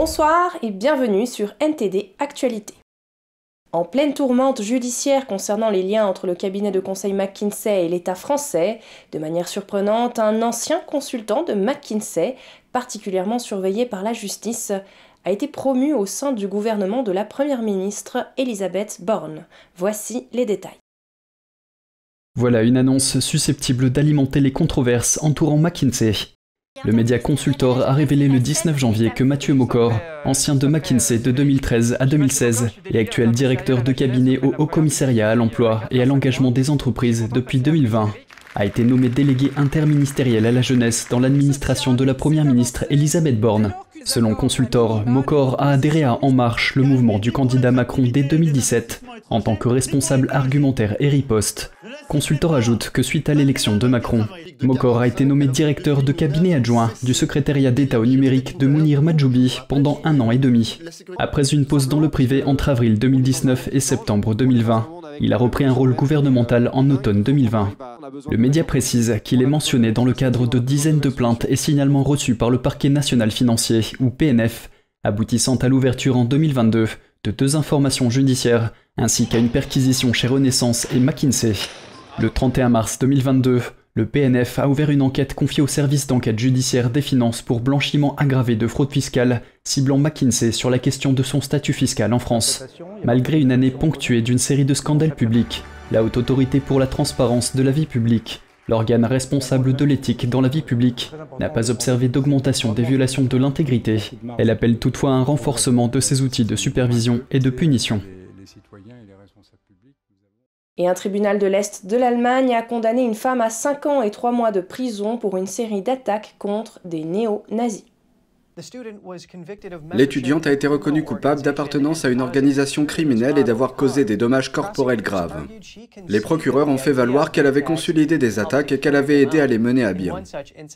Bonsoir et bienvenue sur NTD Actualité. En pleine tourmente judiciaire concernant les liens entre le cabinet de conseil McKinsey et l'État français, de manière surprenante, un ancien consultant de McKinsey, particulièrement surveillé par la justice, a été promu au sein du gouvernement de la Première ministre Elisabeth Borne. Voici les détails. Voilà une annonce susceptible d'alimenter les controverses entourant McKinsey. Le média Consultor a révélé le 19 janvier que Mathieu Mocor, ancien de McKinsey de 2013 à 2016 et actuel directeur de cabinet au Haut Commissariat à l'emploi et à l'engagement des entreprises depuis 2020, a été nommé délégué interministériel à la jeunesse dans l'administration de la Première ministre Elisabeth Borne. Selon Consultor, Mocor a adhéré à En Marche, le mouvement du candidat Macron dès 2017, en tant que responsable argumentaire et riposte. Consultor ajoute que suite à l'élection de Macron, Mokor a été nommé directeur de cabinet adjoint du secrétariat d'État au numérique de Mounir Majoubi pendant un an et demi. Après une pause dans le privé entre avril 2019 et septembre 2020, il a repris un rôle gouvernemental en automne 2020. Le média précise qu'il est mentionné dans le cadre de dizaines de plaintes et signalements reçus par le parquet national financier, ou PNF, aboutissant à l'ouverture en 2022 de deux informations judiciaires ainsi qu'à une perquisition chez Renaissance et McKinsey. Le 31 mars 2022, le PNF a ouvert une enquête confiée au service d'enquête judiciaire des finances pour blanchiment aggravé de fraude fiscale, ciblant McKinsey sur la question de son statut fiscal en France. Malgré une année ponctuée d'une série de scandales publics, la Haute Autorité pour la transparence de la vie publique, l'organe responsable de l'éthique dans la vie publique, n'a pas observé d'augmentation des violations de l'intégrité. Elle appelle toutefois un renforcement de ses outils de supervision et de punition. Et un tribunal de l'Est de l'Allemagne a condamné une femme à 5 ans et 3 mois de prison pour une série d'attaques contre des néo-nazis. L'étudiante a été reconnue coupable d'appartenance à une organisation criminelle et d'avoir causé des dommages corporels graves. Les procureurs ont fait valoir qu'elle avait conçu l'idée des attaques et qu'elle avait aidé à les mener à bien.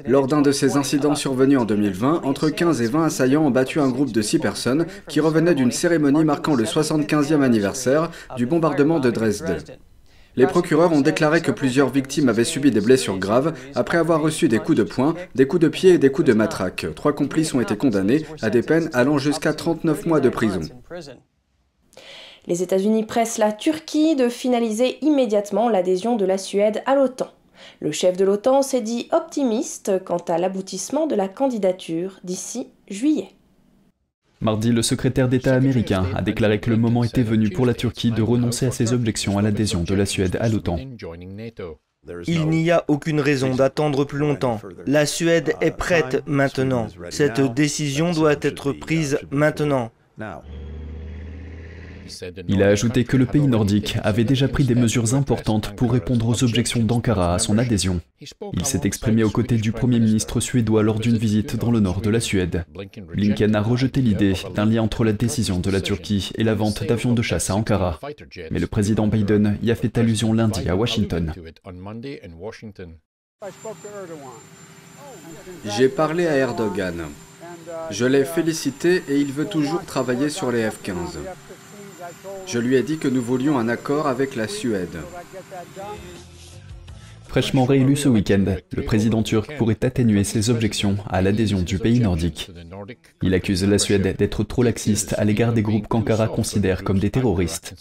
Lors d'un de ces incidents survenus en 2020, entre 15 et 20 assaillants ont battu un groupe de 6 personnes qui revenaient d'une cérémonie marquant le 75e anniversaire du bombardement de Dresde. Les procureurs ont déclaré que plusieurs victimes avaient subi des blessures graves après avoir reçu des coups de poing, des coups de pied et des coups de matraque. Trois complices ont été condamnés à des peines allant jusqu'à 39 mois de prison. Les États-Unis pressent la Turquie de finaliser immédiatement l'adhésion de la Suède à l'OTAN. Le chef de l'OTAN s'est dit optimiste quant à l'aboutissement de la candidature d'ici juillet. Mardi, le secrétaire d'État américain a déclaré que le moment était venu pour la Turquie de renoncer à ses objections à l'adhésion de la Suède à l'OTAN. Il n'y a aucune raison d'attendre plus longtemps. La Suède est prête maintenant. Cette décision doit être prise maintenant. Il a ajouté que le pays nordique avait déjà pris des mesures importantes pour répondre aux objections d'Ankara à son adhésion. Il s'est exprimé aux côtés du Premier ministre suédois lors d'une visite dans le nord de la Suède. Blinken a rejeté l'idée d'un lien entre la décision de la Turquie et la vente d'avions de chasse à Ankara. Mais le président Biden y a fait allusion lundi à Washington. J'ai parlé à Erdogan. Je l'ai félicité et il veut toujours travailler sur les F-15. Je lui ai dit que nous voulions un accord avec la Suède. Fraîchement réélu ce week-end, le président turc pourrait atténuer ses objections à l'adhésion du pays nordique. Il accuse la Suède d'être trop laxiste à l'égard des groupes qu'Ankara considère comme des terroristes.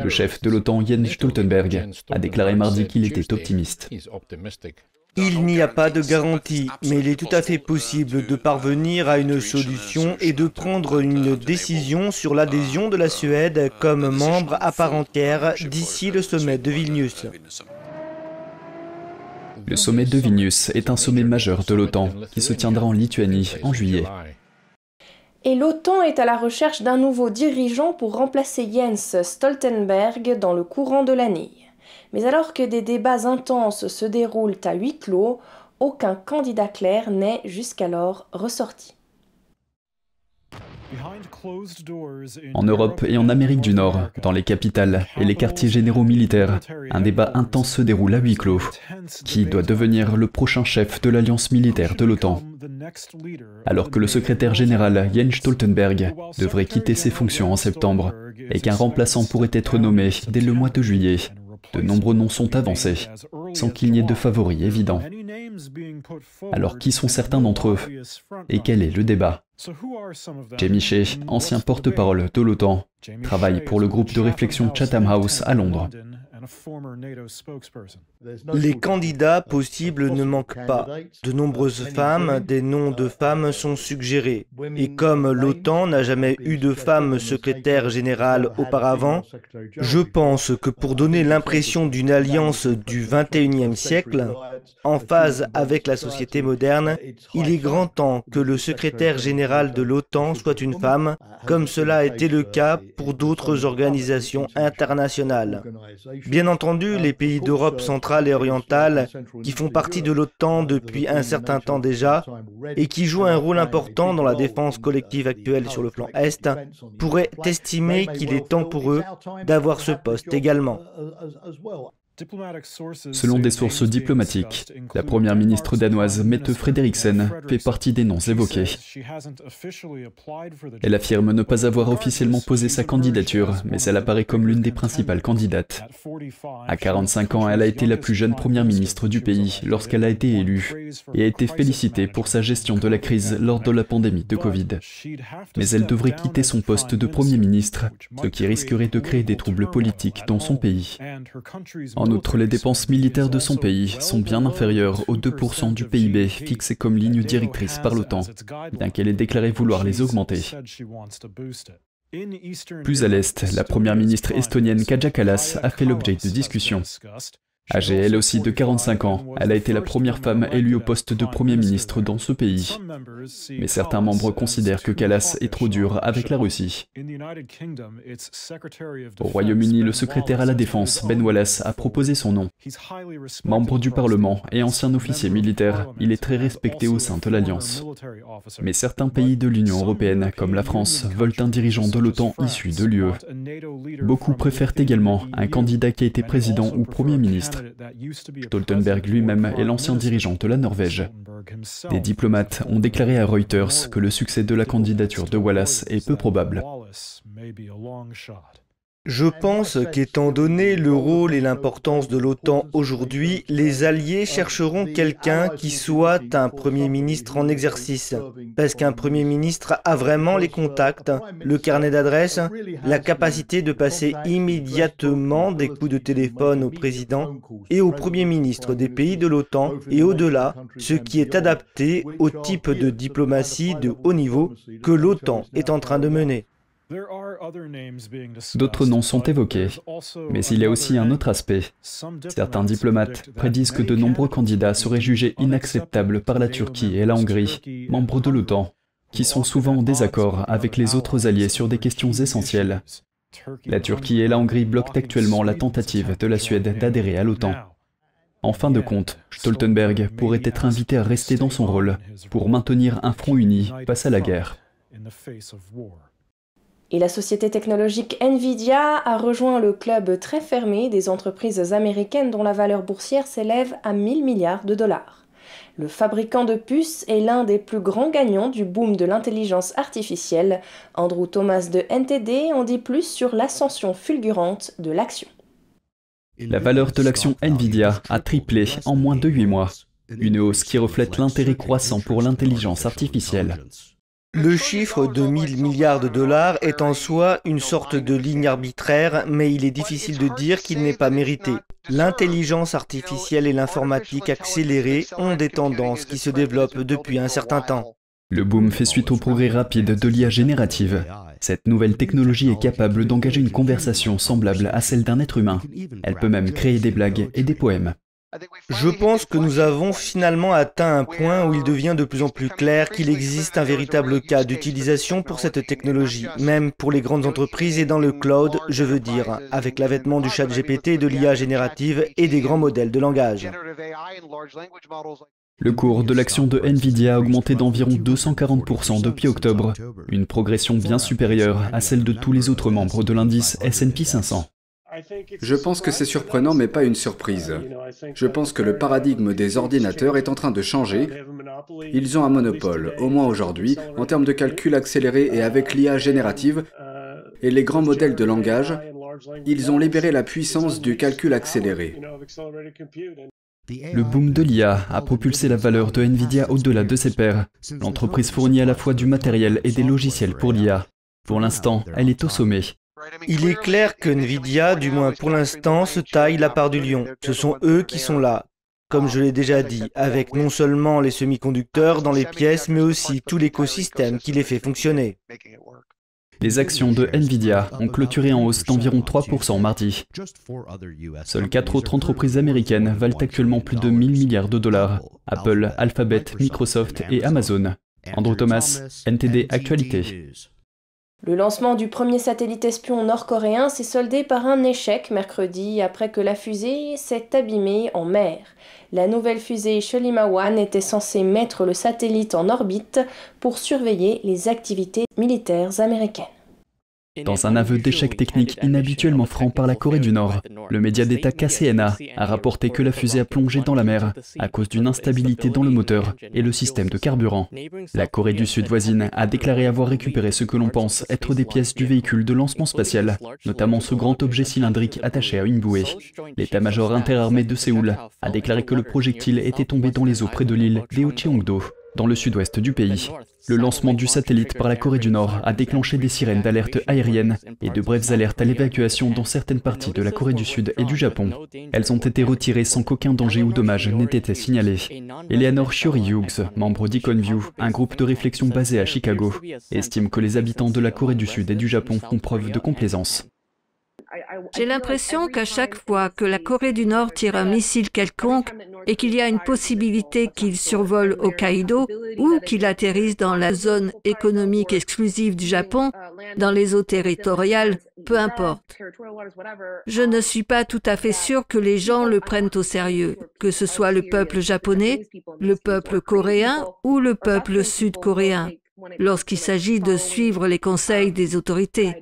Le chef de l'OTAN Jens Stoltenberg a déclaré mardi qu'il était optimiste. Il n'y a pas de garantie, mais il est tout à fait possible de parvenir à une solution et de prendre une décision sur l'adhésion de la Suède comme membre à part entière d'ici le sommet de Vilnius. Le sommet de Vilnius est un sommet majeur de l'OTAN qui se tiendra en Lituanie en juillet. Et l'OTAN est à la recherche d'un nouveau dirigeant pour remplacer Jens Stoltenberg dans le courant de l'année. Mais alors que des débats intenses se déroulent à huis clos, aucun candidat clair n'est jusqu'alors ressorti. En Europe et en Amérique du Nord, dans les capitales et les quartiers généraux militaires, un débat intense se déroule à huis clos. Qui doit devenir le prochain chef de l'alliance militaire de l'OTAN Alors que le secrétaire général Jens Stoltenberg devrait quitter ses fonctions en septembre et qu'un remplaçant pourrait être nommé dès le mois de juillet, de nombreux noms sont avancés, sans qu'il n'y ait de favoris évidents. Alors qui sont certains d'entre eux? Et quel est le débat? Jamie Shea, ancien porte-parole de l'OTAN, travaille pour le groupe de réflexion Chatham House à Londres. Les candidats possibles ne manquent pas. De nombreuses femmes, des noms de femmes sont suggérés. Et comme l'OTAN n'a jamais eu de femme secrétaire générale auparavant, je pense que pour donner l'impression d'une alliance du 21e siècle, en phase avec la société moderne, il est grand temps que le secrétaire général de l'OTAN soit une femme, comme cela a été le cas pour d'autres organisations internationales. Bien entendu, les pays d'Europe centrale et orientale, qui font partie de l'OTAN depuis un certain temps déjà, et qui jouent un rôle important dans la défense collective actuelle sur le flanc Est, pourraient estimer qu'il est temps pour eux d'avoir ce poste également. Selon des sources diplomatiques, la première ministre danoise Mette Frederiksen fait partie des noms évoqués. Elle affirme ne pas avoir officiellement posé sa candidature, mais elle apparaît comme l'une des principales candidates. À 45 ans, elle a été la plus jeune première ministre du pays lorsqu'elle a été élue et a été félicitée pour sa gestion de la crise lors de la pandémie de Covid. Mais elle devrait quitter son poste de Premier ministre, ce qui risquerait de créer des troubles politiques dans son pays. En outre, les dépenses militaires de son pays sont bien inférieures aux 2% du PIB fixé comme ligne directrice par l'OTAN, bien qu'elle ait déclaré vouloir les augmenter. Plus à l'est, la première ministre estonienne Kaja Kallas a fait l'objet de discussions. Âgée elle aussi de 45 ans, elle a été la première femme élue au poste de Premier ministre dans ce pays. Mais certains membres considèrent que Callas est trop dur avec la Russie. Au Royaume-Uni, le secrétaire à la Défense, Ben Wallace, a proposé son nom. Membre du Parlement et ancien officier militaire, il est très respecté au sein de l'Alliance. Mais certains pays de l'Union européenne, comme la France, veulent un dirigeant de l'OTAN issu de l'UE. Beaucoup préfèrent également un candidat qui a été président ou Premier ministre Stoltenberg lui-même est l'ancien dirigeant de la Norvège. Des diplomates ont déclaré à Reuters que le succès de la candidature de Wallace est peu probable. Je pense qu'étant donné le rôle et l'importance de l'OTAN aujourd'hui, les Alliés chercheront quelqu'un qui soit un Premier ministre en exercice. Parce qu'un Premier ministre a vraiment les contacts, le carnet d'adresses, la capacité de passer immédiatement des coups de téléphone au président et au Premier ministre des pays de l'OTAN et au-delà, ce qui est adapté au type de diplomatie de haut niveau que l'OTAN est en train de mener. D'autres noms sont évoqués, mais il y a aussi un autre aspect. Certains diplomates prédisent que de nombreux candidats seraient jugés inacceptables par la Turquie et la Hongrie, membres de l'OTAN, qui sont souvent en désaccord avec les autres alliés sur des questions essentielles. La Turquie et la Hongrie bloquent actuellement la tentative de la Suède d'adhérer à l'OTAN. En fin de compte, Stoltenberg pourrait être invité à rester dans son rôle pour maintenir un front uni face à la guerre. Et la société technologique Nvidia a rejoint le club très fermé des entreprises américaines dont la valeur boursière s'élève à 1000 milliards de dollars. Le fabricant de puces est l'un des plus grands gagnants du boom de l'intelligence artificielle. Andrew Thomas de NTD en dit plus sur l'ascension fulgurante de l'action. La valeur de l'action Nvidia a triplé en moins de 8 mois, une hausse qui reflète l'intérêt croissant pour l'intelligence artificielle. Le chiffre de 1000 milliards de dollars est en soi une sorte de ligne arbitraire, mais il est difficile de dire qu'il n'est pas mérité. L'intelligence artificielle et l'informatique accélérée ont des tendances qui se développent depuis un certain temps. Le boom fait suite au progrès rapide de l'IA générative. Cette nouvelle technologie est capable d'engager une conversation semblable à celle d'un être humain. Elle peut même créer des blagues et des poèmes. Je pense que nous avons finalement atteint un point où il devient de plus en plus clair qu'il existe un véritable cas d'utilisation pour cette technologie, même pour les grandes entreprises et dans le cloud, je veux dire, avec l'avènement du chat GPT, de l'IA générative et des grands modèles de langage. Le cours de l'action de Nvidia a augmenté d'environ 240% depuis octobre, une progression bien supérieure à celle de tous les autres membres de l'indice SP 500. Je pense que c'est surprenant mais pas une surprise. Je pense que le paradigme des ordinateurs est en train de changer. Ils ont un monopole, au moins aujourd'hui, en termes de calcul accéléré et avec l'IA générative et les grands modèles de langage, ils ont libéré la puissance du calcul accéléré. Le boom de l'IA a propulsé la valeur de Nvidia au-delà de ses pairs. L'entreprise fournit à la fois du matériel et des logiciels pour l'IA. Pour l'instant, elle est au sommet. Il est clair que Nvidia, du moins pour l'instant, se taille la part du lion. Ce sont eux qui sont là, comme je l'ai déjà dit, avec non seulement les semi-conducteurs dans les pièces, mais aussi tout l'écosystème qui les fait fonctionner. Les actions de Nvidia ont clôturé en hausse d'environ 3% mardi. Seules quatre autres entreprises américaines valent actuellement plus de 1000 milliards de dollars. Apple, Alphabet, Microsoft et Amazon. Andrew Thomas, NTD Actualité. Le lancement du premier satellite espion nord-coréen s'est soldé par un échec mercredi après que la fusée s'est abîmée en mer. La nouvelle fusée Sholima One était censée mettre le satellite en orbite pour surveiller les activités militaires américaines. Dans un aveu d'échec technique inhabituellement franc par la Corée du Nord, le média d'État KCNA a rapporté que la fusée a plongé dans la mer à cause d'une instabilité dans le moteur et le système de carburant. La Corée du Sud voisine a déclaré avoir récupéré ce que l'on pense être des pièces du véhicule de lancement spatial, notamment ce grand objet cylindrique attaché à une bouée. L'état-major interarmé de Séoul a déclaré que le projectile était tombé dans les eaux près de l'île d'Eocheongdo dans le sud-ouest du pays. Le lancement du satellite par la Corée du Nord a déclenché des sirènes d'alerte aérienne et de brèves alertes à l'évacuation dans certaines parties de la Corée du Sud et du Japon. Elles ont été retirées sans qu'aucun danger ou dommage n'ait été signalé. Eleanor Shiori Hughes, membre d'Iconview, un groupe de réflexion basé à Chicago, estime que les habitants de la Corée du Sud et du Japon font preuve de complaisance. J'ai l'impression qu'à chaque fois que la Corée du Nord tire un missile quelconque et qu'il y a une possibilité qu'il survole Hokkaido ou qu'il atterrisse dans la zone économique exclusive du Japon, dans les eaux territoriales, peu importe. Je ne suis pas tout à fait sûr que les gens le prennent au sérieux, que ce soit le peuple japonais, le peuple coréen ou le peuple sud-coréen, lorsqu'il s'agit de suivre les conseils des autorités.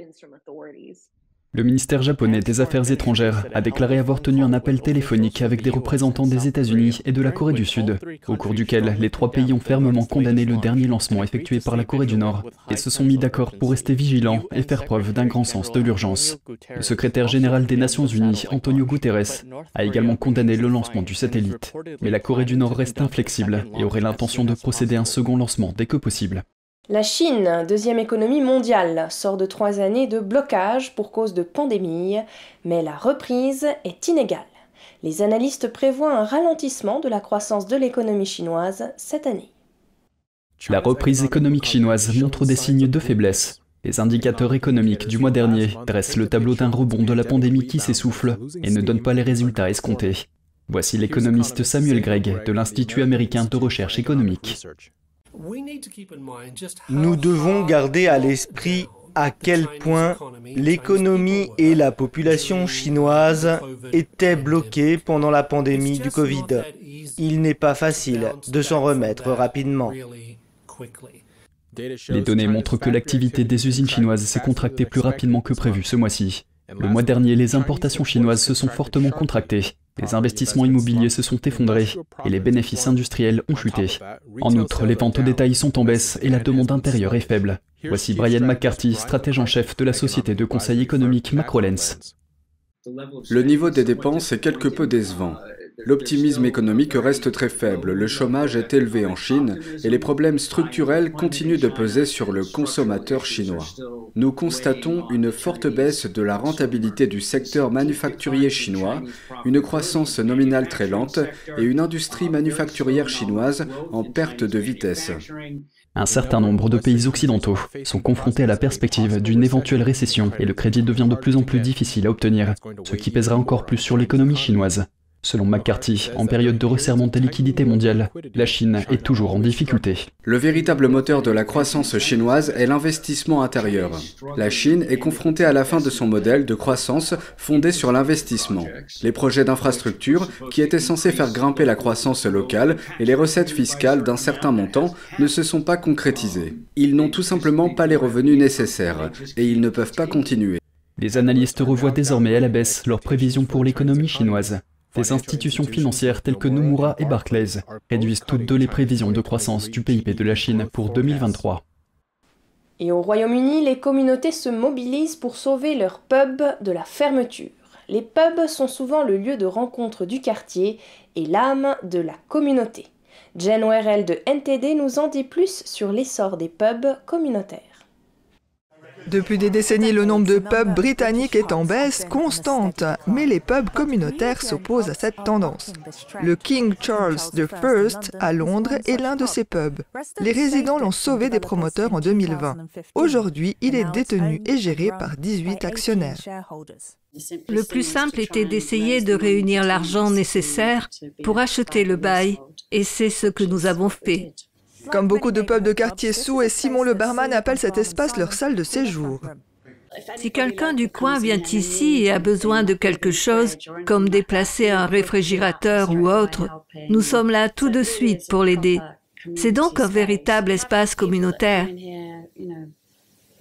Le ministère japonais des Affaires étrangères a déclaré avoir tenu un appel téléphonique avec des représentants des États-Unis et de la Corée du Sud, au cours duquel les trois pays ont fermement condamné le dernier lancement effectué par la Corée du Nord et se sont mis d'accord pour rester vigilants et faire preuve d'un grand sens de l'urgence. Le secrétaire général des Nations Unies, Antonio Guterres, a également condamné le lancement du satellite. Mais la Corée du Nord reste inflexible et aurait l'intention de procéder à un second lancement dès que possible. La Chine, deuxième économie mondiale, sort de trois années de blocage pour cause de pandémie, mais la reprise est inégale. Les analystes prévoient un ralentissement de la croissance de l'économie chinoise cette année. La reprise économique chinoise montre des signes de faiblesse. Les indicateurs économiques du mois dernier dressent le tableau d'un rebond de la pandémie qui s'essouffle et ne donne pas les résultats escomptés. Voici l'économiste Samuel Gregg de l'Institut américain de recherche économique. Nous devons garder à l'esprit à quel point l'économie et la population chinoise étaient bloquées pendant la pandémie du Covid. Il n'est pas facile de s'en remettre rapidement. Les données montrent que l'activité des usines chinoises s'est contractée plus rapidement que prévu ce mois-ci. Le mois dernier, les importations chinoises se sont fortement contractées. Les investissements immobiliers se sont effondrés et les bénéfices industriels ont chuté. En outre, les ventes au détail sont en baisse et la demande intérieure est faible. Voici Brian McCarthy, stratège en chef de la société de conseil économique Macrolens. Le niveau des dépenses est quelque peu décevant. L'optimisme économique reste très faible, le chômage est élevé en Chine et les problèmes structurels continuent de peser sur le consommateur chinois. Nous constatons une forte baisse de la rentabilité du secteur manufacturier chinois, une croissance nominale très lente et une industrie manufacturière chinoise en perte de vitesse. Un certain nombre de pays occidentaux sont confrontés à la perspective d'une éventuelle récession et le crédit devient de plus en plus difficile à obtenir, ce qui pèsera encore plus sur l'économie chinoise. Selon McCarthy, en période de resserrement des liquidités mondiales, la Chine est toujours en difficulté. Le véritable moteur de la croissance chinoise est l'investissement intérieur. La Chine est confrontée à la fin de son modèle de croissance fondé sur l'investissement. Les projets d'infrastructure, qui étaient censés faire grimper la croissance locale et les recettes fiscales d'un certain montant, ne se sont pas concrétisés. Ils n'ont tout simplement pas les revenus nécessaires et ils ne peuvent pas continuer. Les analystes revoient désormais à la baisse leurs prévisions pour l'économie chinoise. Des institutions financières telles que Nomura et Barclays réduisent toutes deux les prévisions de croissance du PIB de la Chine pour 2023. Et au Royaume-Uni, les communautés se mobilisent pour sauver leurs pubs de la fermeture. les pubs sont souvent le lieu de rencontre du quartier et l'âme de la communauté. Jen Werrell de NTD nous en dit plus sur l'essor des pubs communautaires. Depuis des décennies, le nombre de pubs britanniques est en baisse constante, mais les pubs communautaires s'opposent à cette tendance. Le King Charles I à Londres est l'un de ces pubs. Les résidents l'ont sauvé des promoteurs en 2020. Aujourd'hui, il est détenu et géré par 18 actionnaires. Le plus simple était d'essayer de réunir l'argent nécessaire pour acheter le bail, et c'est ce que nous avons fait. Comme beaucoup de pubs de quartier sous, et Simon le barman appelle cet espace leur salle de séjour. Si quelqu'un du coin vient ici et a besoin de quelque chose, comme déplacer un réfrigérateur ou autre, nous sommes là tout de suite pour l'aider. C'est donc un véritable espace communautaire.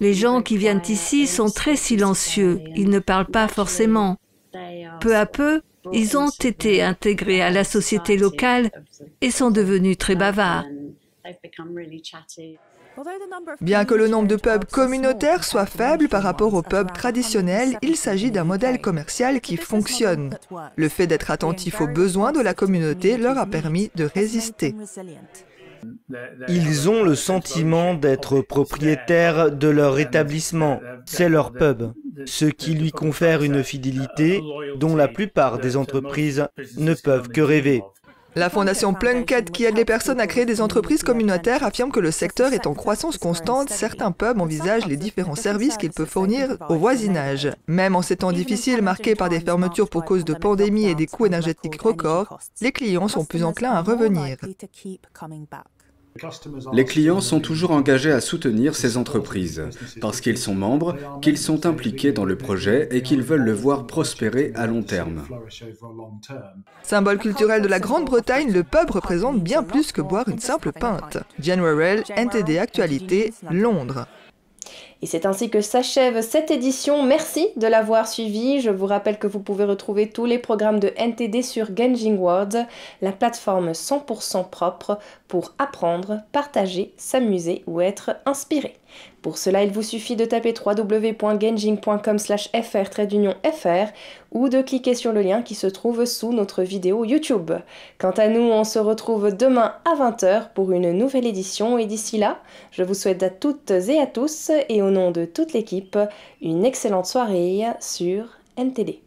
Les gens qui viennent ici sont très silencieux, ils ne parlent pas forcément. Peu à peu, ils ont été intégrés à la société locale et sont devenus très bavards. Bien que le nombre de pubs communautaires soit faible par rapport aux pubs traditionnels, il s'agit d'un modèle commercial qui fonctionne. Le fait d'être attentif aux besoins de la communauté leur a permis de résister. Ils ont le sentiment d'être propriétaires de leur établissement. C'est leur pub, ce qui lui confère une fidélité dont la plupart des entreprises ne peuvent que rêver. La fondation Plunkett, qui aide les personnes à créer des entreprises communautaires, affirme que le secteur est en croissance constante. Certains pubs envisagent les différents services qu'ils peuvent fournir au voisinage. Même en ces temps difficiles marqués par des fermetures pour cause de pandémie et des coûts énergétiques records, les clients sont plus enclins à revenir. Les clients sont toujours engagés à soutenir ces entreprises parce qu'ils sont membres, qu'ils sont impliqués dans le projet et qu'ils veulent le voir prospérer à long terme. Symbole culturel de la Grande-Bretagne, le pub représente bien plus que boire une simple pinte. General NTD Actualité, Londres. Et c'est ainsi que s'achève cette édition. Merci de l'avoir suivi. Je vous rappelle que vous pouvez retrouver tous les programmes de NTD sur Genging World, la plateforme 100% propre pour apprendre, partager, s'amuser ou être inspiré. Pour cela, il vous suffit de taper www.genjing.com fr ou de cliquer sur le lien qui se trouve sous notre vidéo YouTube. Quant à nous, on se retrouve demain à 20h pour une nouvelle édition et d'ici là, je vous souhaite à toutes et à tous et au nom de toute l'équipe, une excellente soirée sur NTD.